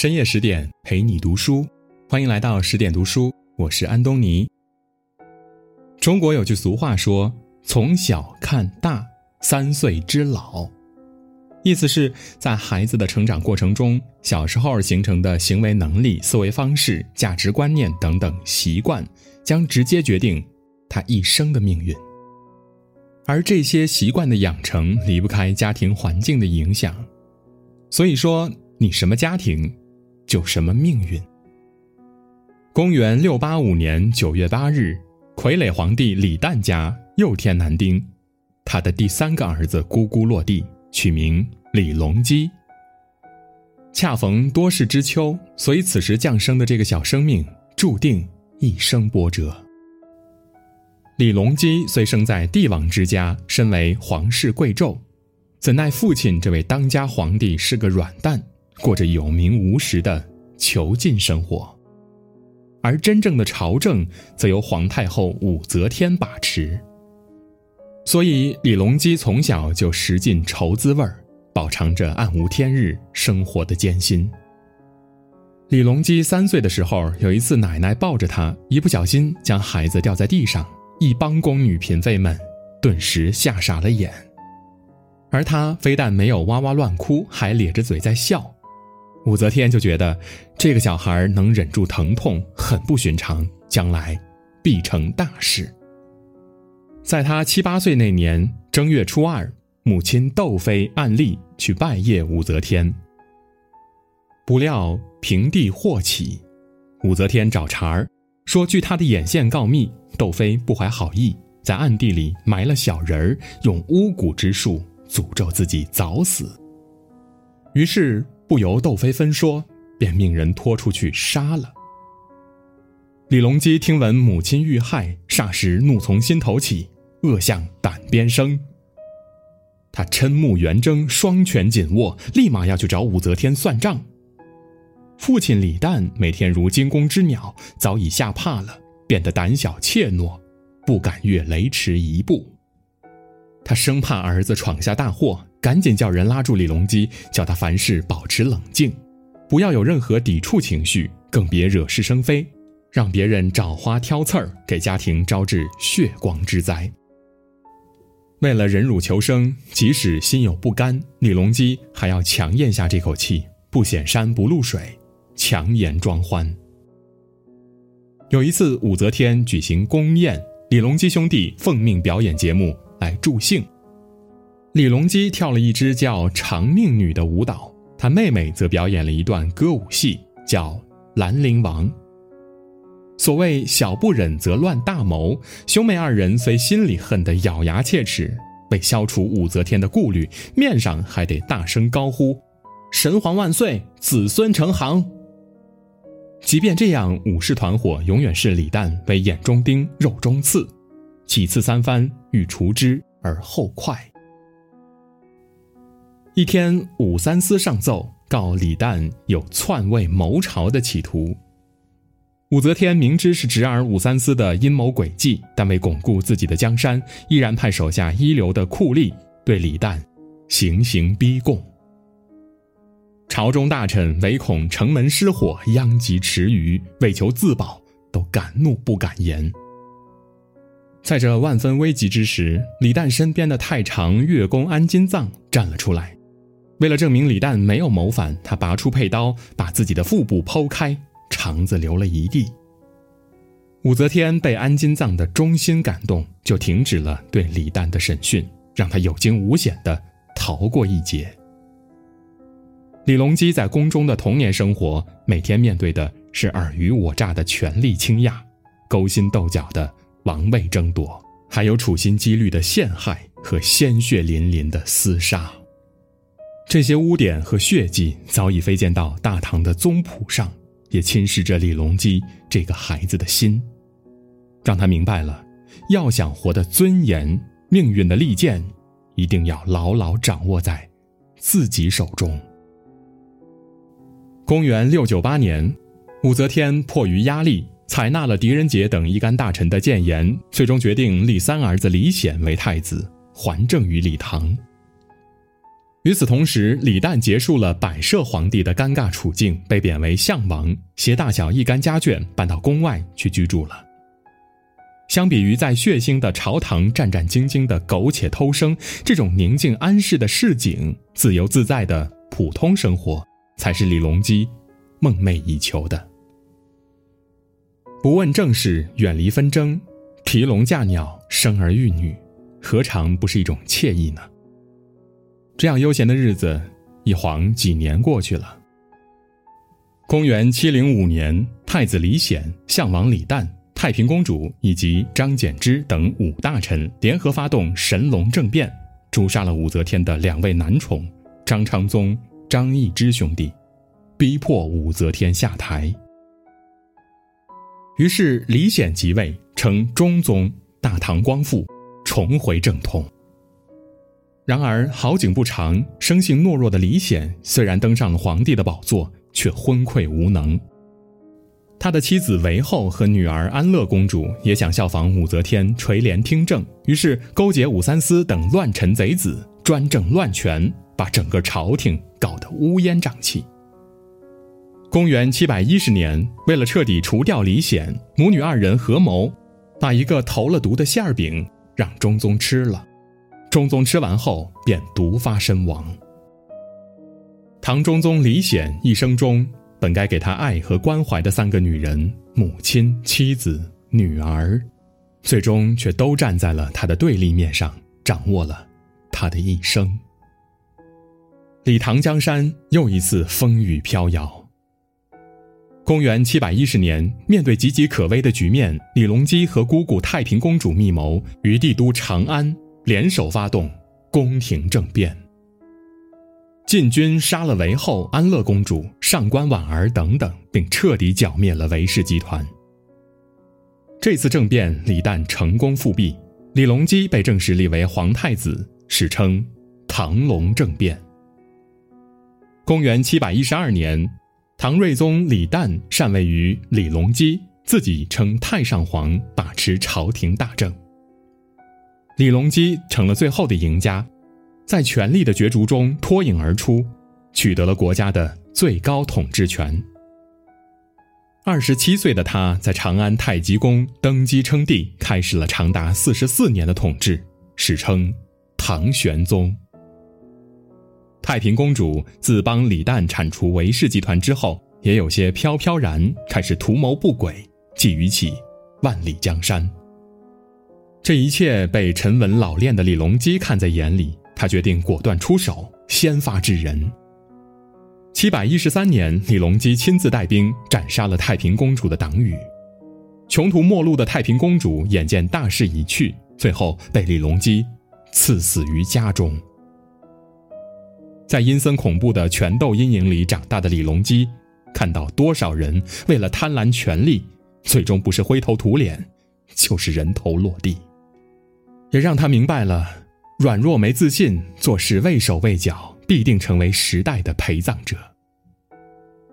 深夜十点陪你读书，欢迎来到十点读书，我是安东尼。中国有句俗话说：“从小看大，三岁知老。”意思是在孩子的成长过程中，小时候形成的行为能力、思维方式、价值观念等等习惯，将直接决定他一生的命运。而这些习惯的养成离不开家庭环境的影响，所以说。你什么家庭，就什么命运。公元六八五年九月八日，傀儡皇帝李旦家又添男丁，他的第三个儿子咕咕落地，取名李隆基。恰逢多事之秋，所以此时降生的这个小生命注定一生波折。李隆基虽生在帝王之家，身为皇室贵胄，怎奈父亲这位当家皇帝是个软蛋。过着有名无实的囚禁生活，而真正的朝政则由皇太后武则天把持。所以李隆基从小就食尽愁滋味儿，饱尝着暗无天日生活的艰辛。李隆基三岁的时候，有一次奶奶抱着他，一不小心将孩子掉在地上，一帮宫女嫔妃们顿时吓傻了眼，而他非但没有哇哇乱哭，还咧着嘴在笑。武则天就觉得这个小孩能忍住疼痛很不寻常，将来必成大事。在他七八岁那年正月初二，母亲窦妃按例去拜谒武则天。不料平地祸起，武则天找茬儿说：“据她的眼线告密，窦妃不怀好意，在暗地里埋了小人儿，用巫蛊之术诅咒自己早死。”于是。不由窦妃分说，便命人拖出去杀了。李隆基听闻母亲遇害，霎时怒从心头起，恶向胆边生。他瞠目圆睁，双拳紧握，立马要去找武则天算账。父亲李旦每天如惊弓之鸟，早已吓怕了，变得胆小怯懦，不敢越雷池一步。他生怕儿子闯下大祸。赶紧叫人拉住李隆基，叫他凡事保持冷静，不要有任何抵触情绪，更别惹是生非，让别人找花挑刺儿，给家庭招致血光之灾。为了忍辱求生，即使心有不甘，李隆基还要强咽下这口气，不显山不露水，强颜装欢。有一次，武则天举行宫宴，李隆基兄弟奉命表演节目来助兴。李隆基跳了一支叫《长命女》的舞蹈，他妹妹则表演了一段歌舞戏，叫《兰陵王》。所谓“小不忍则乱大谋”，兄妹二人虽心里恨得咬牙切齿，为消除武则天的顾虑，面上还得大声高呼：“神皇万岁，子孙成行。”即便这样，武士团伙永远是李旦为眼中钉、肉中刺，几次三番欲除之而后快。一天，武三思上奏告李旦有篡位谋朝的企图。武则天明知是侄儿武三思的阴谋诡计，但为巩固自己的江山，依然派手下一流的酷吏对李旦行刑逼供。朝中大臣唯恐城门失火，殃及池鱼，为求自保，都敢怒不敢言。在这万分危急之时，李旦身边的太常乐工安金藏站了出来。为了证明李旦没有谋反，他拔出佩刀，把自己的腹部剖开，肠子流了一地。武则天被安金藏的忠心感动，就停止了对李旦的审讯，让他有惊无险地逃过一劫。李隆基在宫中的童年生活，每天面对的是尔虞我诈的权力倾轧，勾心斗角的王位争夺，还有处心积虑的陷害和鲜血淋淋的厮杀。这些污点和血迹早已飞溅到大唐的宗谱上，也侵蚀着李隆基这个孩子的心，让他明白了，要想活得尊严，命运的利剑一定要牢牢掌握在自己手中。公元六九八年，武则天迫于压力，采纳了狄仁杰等一干大臣的谏言，最终决定立三儿子李显为太子，还政于李唐。与此同时，李旦结束了百摄皇帝的尴尬处境，被贬为相王，携大小一干家眷搬到宫外去居住了。相比于在血腥的朝堂战战兢兢的苟且偷生，这种宁静安适的市井、自由自在的普通生活，才是李隆基梦寐以求的。不问政事，远离纷争，提笼架鸟，生儿育女，何尝不是一种惬意呢？这样悠闲的日子，一晃几年过去了。公元七零五年，太子李显、相王李旦。太平公主以及张柬之等五大臣联合发动神龙政变，诛杀了武则天的两位男宠张昌宗、张易之兄弟，逼迫武则天下台。于是李显即位，称中宗，大唐光复，重回正统。然而好景不长，生性懦弱的李显虽然登上了皇帝的宝座，却昏聩无能。他的妻子韦后和女儿安乐公主也想效仿武则天垂帘听政，于是勾结武三思等乱臣贼子，专政乱权，把整个朝廷搞得乌烟瘴气。公元七百一十年，为了彻底除掉李显，母女二人合谋，把一个投了毒的馅饼让中宗吃了，中宗吃完后便毒发身亡。唐中宗李显一生中。本该给他爱和关怀的三个女人，母亲、妻子、女儿，最终却都站在了他的对立面上，掌握了他的一生。李唐江山又一次风雨飘摇。公元七百一十年，面对岌岌可危的局面，李隆基和姑姑太平公主密谋，于帝都长安联手发动宫廷政变。禁军杀了韦后、安乐公主、上官婉儿等等，并彻底剿灭了韦氏集团。这次政变，李旦成功复辟，李隆基被正式立为皇太子，史称唐隆政变。公元七百一十二年，唐睿宗李旦禅位于李隆基，自己称太上皇，把持朝廷大政。李隆基成了最后的赢家。在权力的角逐中脱颖而出，取得了国家的最高统治权。二十七岁的他在长安太极宫登基称帝，开始了长达四十四年的统治，史称唐玄宗。太平公主自帮李旦铲除韦氏集团之后，也有些飘飘然，开始图谋不轨，觊觎起万里江山。这一切被沉稳老练的李隆基看在眼里。他决定果断出手，先发制人。七百一十三年，李隆基亲自带兵斩杀了太平公主的党羽，穷途末路的太平公主眼见大势已去，最后被李隆基赐死于家中。在阴森恐怖的权斗阴影里长大的李隆基，看到多少人为了贪婪权力，最终不是灰头土脸，就是人头落地，也让他明白了。软弱没自信，做事畏手畏脚，必定成为时代的陪葬者。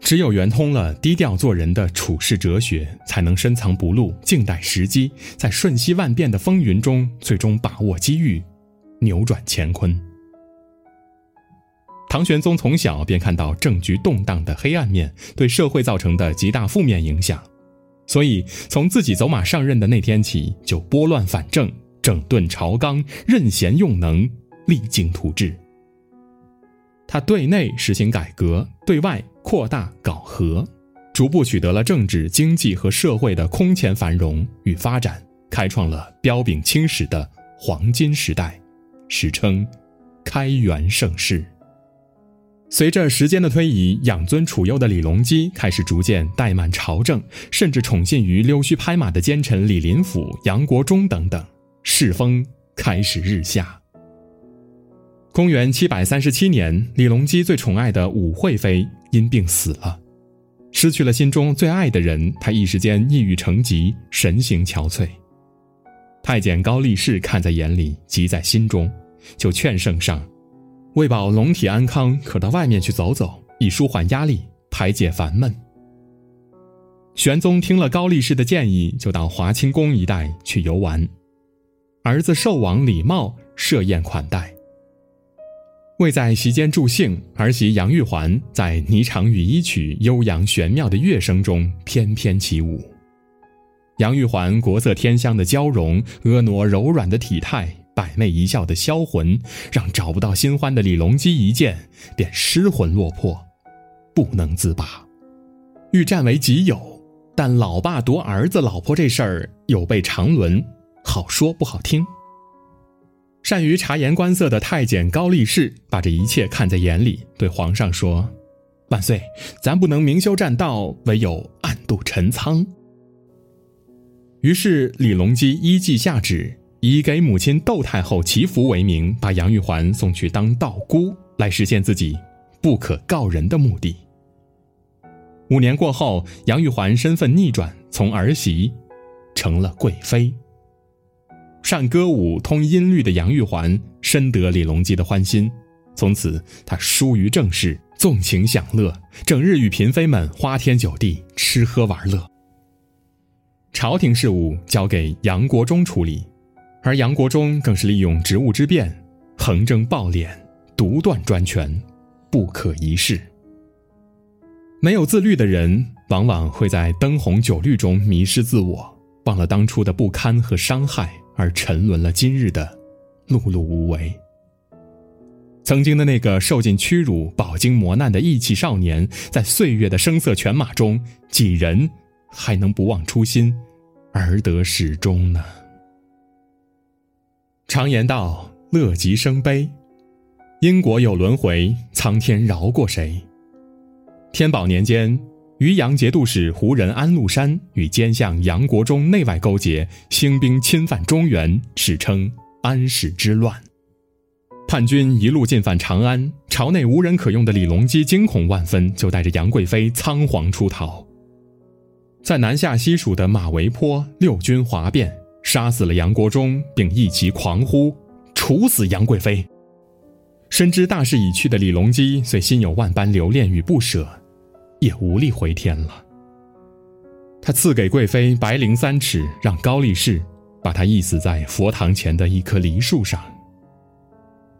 只有圆通了低调做人的处世哲学，才能深藏不露，静待时机，在瞬息万变的风云中，最终把握机遇，扭转乾坤。唐玄宗从小便看到政局动荡的黑暗面对社会造成的极大负面影响，所以从自己走马上任的那天起，就拨乱反正。整顿朝纲，任贤用能，励精图治。他对内实行改革，对外扩大搞和，逐步取得了政治、经济和社会的空前繁荣与发展，开创了彪炳青史的黄金时代，史称开元盛世。随着时间的推移，养尊处优的李隆基开始逐渐怠慢朝政，甚至宠信于溜须拍马的奸臣李林甫、杨国忠等等。世风开始日下。公元七百三十七年，李隆基最宠爱的武惠妃因病死了，失去了心中最爱的人，他一时间抑郁成疾，神形憔悴。太监高力士看在眼里，急在心中，就劝圣上，为保龙体安康，可到外面去走走，以舒缓压力，排解烦闷。玄宗听了高力士的建议，就到华清宫一带去游玩。儿子寿王李瑁设宴款待。为在席间助兴，儿媳杨玉环在霓裳羽衣曲悠扬玄妙的乐声中翩翩起舞。杨玉环国色天香的娇容，婀娜柔软的体态，百媚一笑的销魂，让找不到新欢的李隆基一见便失魂落魄，不能自拔，欲占为己有。但老爸夺儿子老婆这事儿有悖常伦，好说不好听。善于察言观色的太监高力士把这一切看在眼里，对皇上说：“万岁，咱不能明修栈道，唯有暗度陈仓。”于是李隆基依计下旨，以给母亲窦太后祈福为名，把杨玉环送去当道姑，来实现自己不可告人的目的。五年过后，杨玉环身份逆转，从儿媳成了贵妃。善歌舞、通音律的杨玉环深得李隆基的欢心，从此她疏于政事，纵情享乐，整日与嫔妃们花天酒地，吃喝玩乐。朝廷事务交给杨国忠处理，而杨国忠更是利用职务之便，横征暴敛，独断专权，不可一世。没有自律的人，往往会在灯红酒绿中迷失自我，忘了当初的不堪和伤害。而沉沦了今日的碌碌无为。曾经的那个受尽屈辱、饱经磨难的义气少年，在岁月的声色犬马中，几人还能不忘初心，而得始终呢？常言道：“乐极生悲，因果有轮回，苍天饶过谁？”天宝年间。渔阳节度使胡人安禄山与奸相杨国忠内外勾结，兴兵侵犯中原，史称安史之乱。叛军一路进犯长安，朝内无人可用的李隆基惊恐万分，就带着杨贵妃仓皇出逃。在南下西蜀的马嵬坡，六军哗变，杀死了杨国忠，并一齐狂呼：“处死杨贵妃！”深知大势已去的李隆基，虽心有万般留恋与不舍。也无力回天了。他赐给贵妃白绫三尺，让高力士把她缢死在佛堂前的一棵梨树上。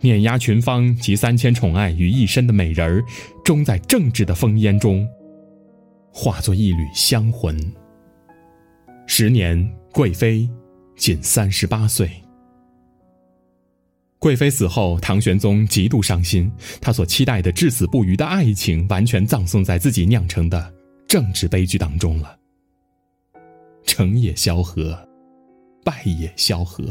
碾压群芳及三千宠爱于一身的美人儿，终在政治的烽烟中，化作一缕香魂。时年，贵妃仅三十八岁。贵妃死后，唐玄宗极度伤心，他所期待的至死不渝的爱情，完全葬送在自己酿成的政治悲剧当中了。成也萧何，败也萧何。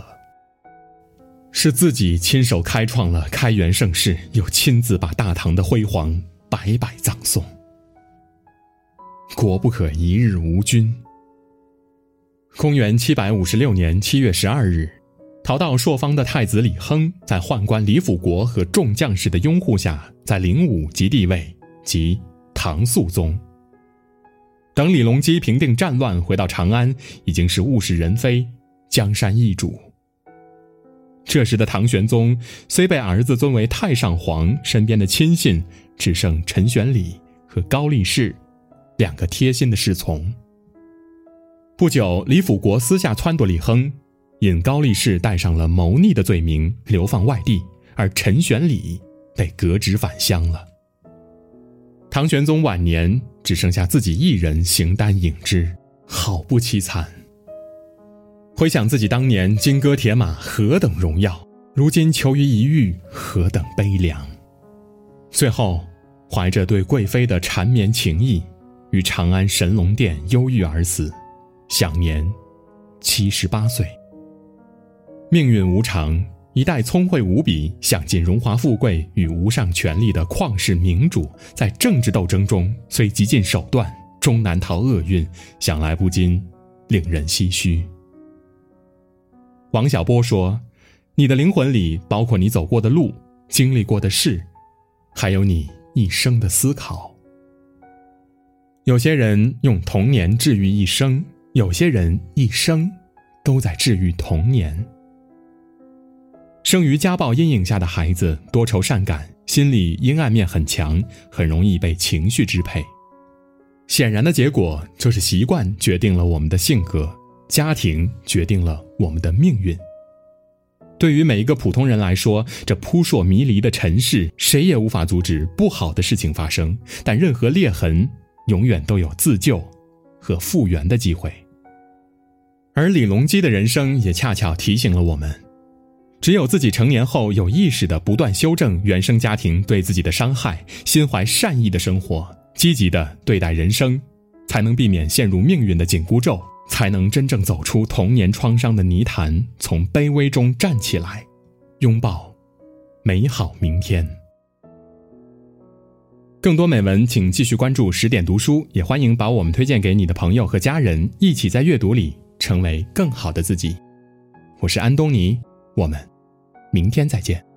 是自己亲手开创了开元盛世，又亲自把大唐的辉煌白白葬送。国不可一日无君。公元七百五十六年七月十二日。逃到朔方的太子李亨，在宦官李辅国和众将士的拥护下，在灵武即帝位，即唐肃宗。等李隆基平定战乱，回到长安，已经是物是人非，江山易主。这时的唐玄宗虽被儿子尊为太上皇，身边的亲信只剩陈玄礼和高力士两个贴心的侍从。不久，李辅国私下撺掇李亨。引高力士带上了谋逆的罪名，流放外地，而陈玄礼被革职返乡了。唐玄宗晚年只剩下自己一人形单影只，好不凄惨。回想自己当年金戈铁马何等荣耀，如今求于一遇何等悲凉。最后，怀着对贵妃的缠绵情意，于长安神龙殿忧郁而死，享年七十八岁。命运无常，一代聪慧无比、享尽荣华富贵与无上权力的旷世明主，在政治斗争中虽极尽手段，终难逃厄运，想来不禁令人唏嘘。王小波说：“你的灵魂里包括你走过的路、经历过的事，还有你一生的思考。有些人用童年治愈一生，有些人一生都在治愈童年。”生于家暴阴影下的孩子多愁善感，心里阴暗面很强，很容易被情绪支配。显然的结果就是习惯决定了我们的性格，家庭决定了我们的命运。对于每一个普通人来说，这扑朔迷离的尘世，谁也无法阻止不好的事情发生。但任何裂痕，永远都有自救和复原的机会。而李隆基的人生也恰巧提醒了我们：只有自己成年后有意识的不断修正原生家庭对自己的伤害，心怀善意的生活，积极的对待人生，才能避免陷入命运的紧箍咒。才能真正走出童年创伤的泥潭，从卑微中站起来，拥抱美好明天。更多美文，请继续关注十点读书，也欢迎把我们推荐给你的朋友和家人，一起在阅读里成为更好的自己。我是安东尼，我们明天再见。